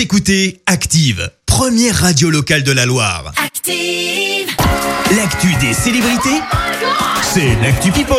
Vous écoutez Active, première radio locale de la Loire. Active. L'actu des célébrités, c'est l'actu People.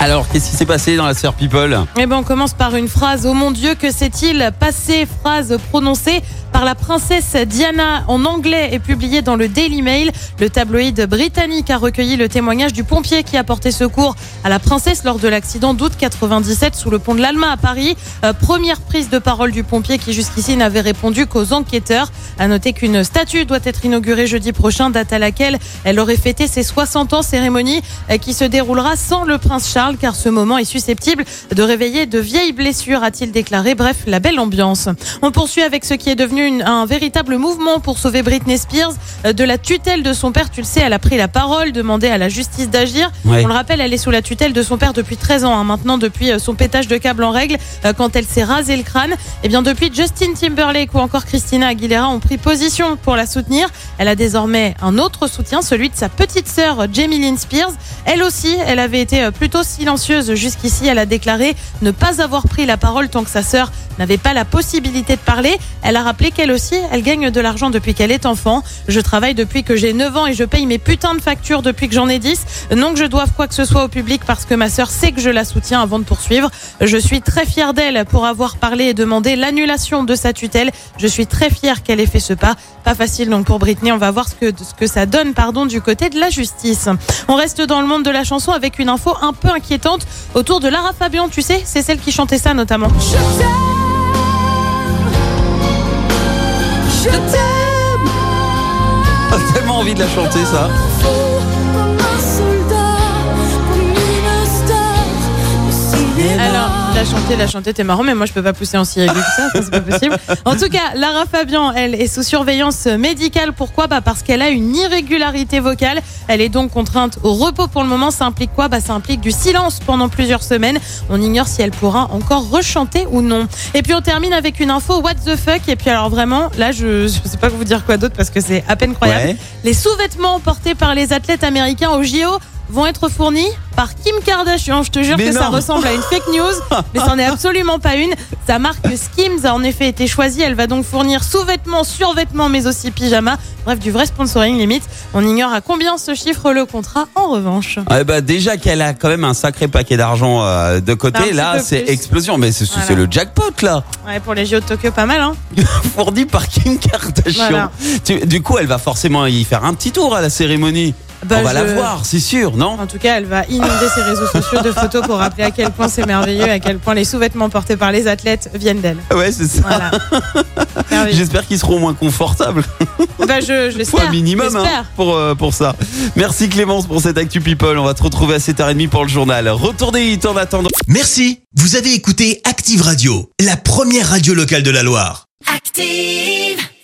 Alors, qu'est-ce qui s'est passé dans la sœur People? Eh ben, on commence par une phrase. Oh mon Dieu, que s'est-il passé? Phrase prononcée la princesse Diana en anglais et publiée dans le Daily Mail. Le tabloïd britannique a recueilli le témoignage du pompier qui a porté secours à la princesse lors de l'accident d'août 97 sous le pont de l'Alma à Paris. Euh, première prise de parole du pompier qui jusqu'ici n'avait répondu qu'aux enquêteurs. À noter qu'une statue doit être inaugurée jeudi prochain, date à laquelle elle aurait fêté ses 60 ans, cérémonie euh, qui se déroulera sans le prince Charles car ce moment est susceptible de réveiller de vieilles blessures, a-t-il déclaré. Bref, la belle ambiance. On poursuit avec ce qui est devenu une- un véritable mouvement pour sauver Britney Spears euh, de la tutelle de son père. Tu le sais, elle a pris la parole, demandé à la justice d'agir. Ouais. On le rappelle, elle est sous la tutelle de son père depuis 13 ans. hein. Maintenant, depuis euh, son pétage de câble en règle, euh, quand elle s'est rasé le crâne. Et bien, depuis Justin Timberlake ou encore Christina Aguilera ont pris position pour la soutenir. Elle a désormais un autre soutien, celui de sa petite sœur Jamie Lynn Spears. Elle aussi, elle avait été plutôt silencieuse jusqu'ici. Elle a déclaré ne pas avoir pris la parole tant que sa sœur n'avait pas la possibilité de parler. Elle a rappelé qu'elle aussi, elle gagne de l'argent depuis qu'elle est enfant. Je travaille depuis que j'ai 9 ans et je paye mes putains de factures depuis que j'en ai 10. Non que je doive quoi que ce soit au public parce que ma sœur sait que je la soutiens avant de poursuivre. Je suis très fière d'elle pour avoir parlé et demandé l'annulation de sa tutelle. Je suis très fière qu'elle ait fait ce pas. Pas facile donc pour Britney. On va voir ce que, ce que ça donne pardon, du côté de la justice. On reste dans le monde de la chanson avec une info un peu inquiétante autour de Lara Fabian. Tu sais, c'est celle qui chantait ça notamment. Je envie de la chanter, ça. La chanter, la chanter, t'es marrant, mais moi je peux pas pousser en si aigu que ça, ça, c'est pas possible. En tout cas, Lara Fabian, elle est sous surveillance médicale. Pourquoi? Bah Parce qu'elle a une irrégularité vocale. Elle est donc contrainte au repos pour le moment. Ça implique quoi? Bah Ça implique du silence pendant plusieurs semaines. On ignore si elle pourra encore rechanter ou non. Et puis on termine avec une info what the fuck? Et puis alors vraiment, là je, je sais pas vous dire quoi d'autre parce que c'est à peine croyable. Ouais. Les sous-vêtements portés par les athlètes américains au JO vont être fournis par Kim Kardashian. Je te jure Mais que ça ressemble à une fake news, mais c'en est absolument pas une. Sa marque Skims a en effet été choisie. Elle va donc fournir sous-vêtements, survêtements, mais aussi pyjamas. Bref, du vrai sponsoring limite. On ignore à combien se chiffre le contrat en revanche. Ouais, bah, déjà qu'elle a quand même un sacré paquet d'argent euh, de côté, là, c'est explosion. Mais c'est Voilà. le jackpot, là. Ouais, pour les JO de Tokyo, pas mal, hein. Fourni par Kim Kardashian. Voilà. Tu- du coup, elle va forcément y faire un petit tour à la cérémonie. Bah, On va la voir, c'est sûr, non En tout cas, elle va inonder ses réseaux sociaux de photos pour rappeler à quel point c'est merveilleux, à quel point les sous-vêtements portés par les athlètes viennent d'elle. Ouais, c'est ça. Voilà. J'espère qu'ils seront moins confortables. Bah, je, je l'espère. un minimum hein, pour, euh, pour ça. Merci Clémence pour cette Actu People. On va te retrouver à 7h30 pour le journal. Retour des hits en attendant. Merci, vous avez écouté Active Radio, la première radio locale de la Loire. Active.